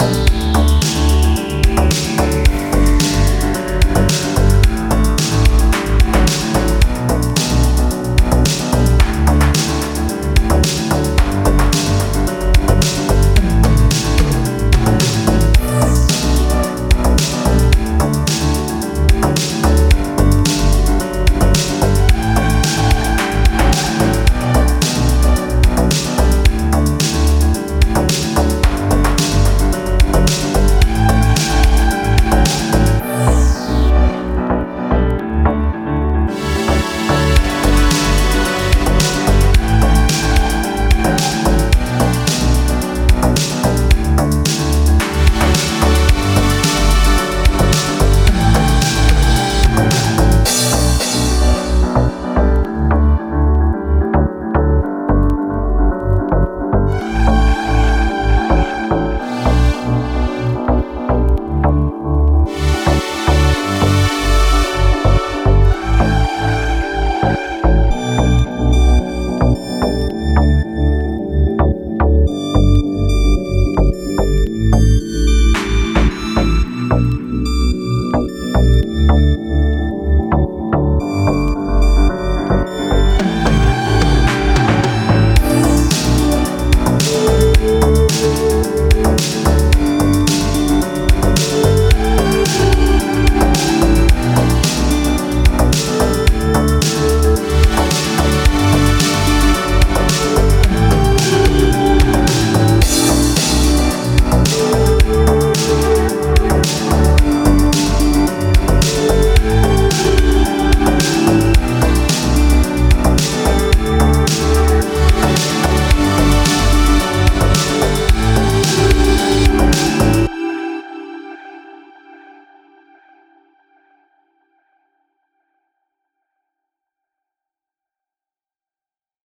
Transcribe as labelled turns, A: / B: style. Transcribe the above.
A: love.